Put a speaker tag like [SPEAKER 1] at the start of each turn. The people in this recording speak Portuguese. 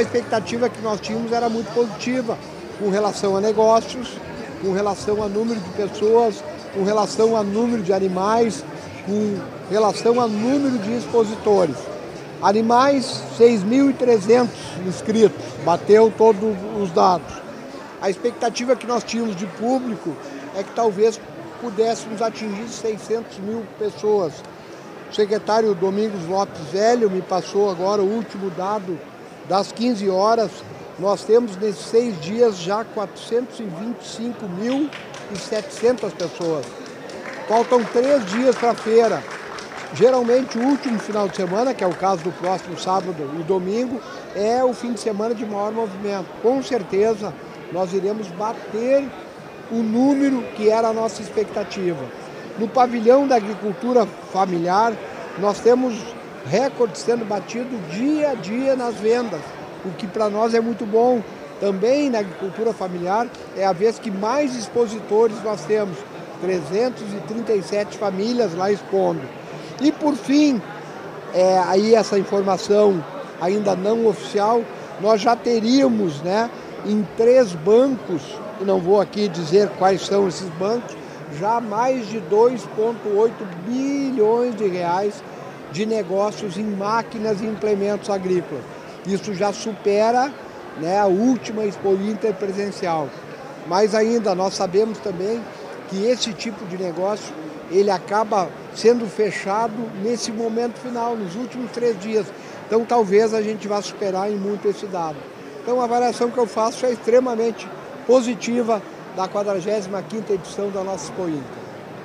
[SPEAKER 1] a expectativa que nós tínhamos era muito positiva com relação a negócios, com relação a número de pessoas, com relação a número de animais, com relação a número de expositores. Animais, 6.300 inscritos, bateu todos os dados. A expectativa que nós tínhamos de público é que talvez pudéssemos atingir 600 mil pessoas. O secretário Domingos Lopes Velho me passou agora o último dado das 15 horas. Nós temos nesses seis dias já 425.700 pessoas. Faltam três dias para a feira. Geralmente o último final de semana, que é o caso do próximo sábado e domingo, é o fim de semana de maior movimento. Com certeza nós iremos bater o número que era a nossa expectativa. No pavilhão da agricultura familiar, nós temos recordes sendo batidos dia a dia nas vendas, o que para nós é muito bom. Também na agricultura familiar é a vez que mais expositores nós temos, 337 famílias lá expondo. E por fim, é, aí essa informação ainda não oficial, nós já teríamos né, em três bancos, não vou aqui dizer quais são esses bancos, já mais de 2,8 bilhões de reais de negócios em máquinas e implementos agrícolas. Isso já supera né, a última Expo Inter presencial. Mas ainda nós sabemos também que esse tipo de negócio ele acaba sendo fechado nesse momento final, nos últimos três dias. Então talvez a gente vá superar em muito esse dado. Então a avaliação que eu faço é extremamente positiva da 45ª edição da nossa Expo Inter.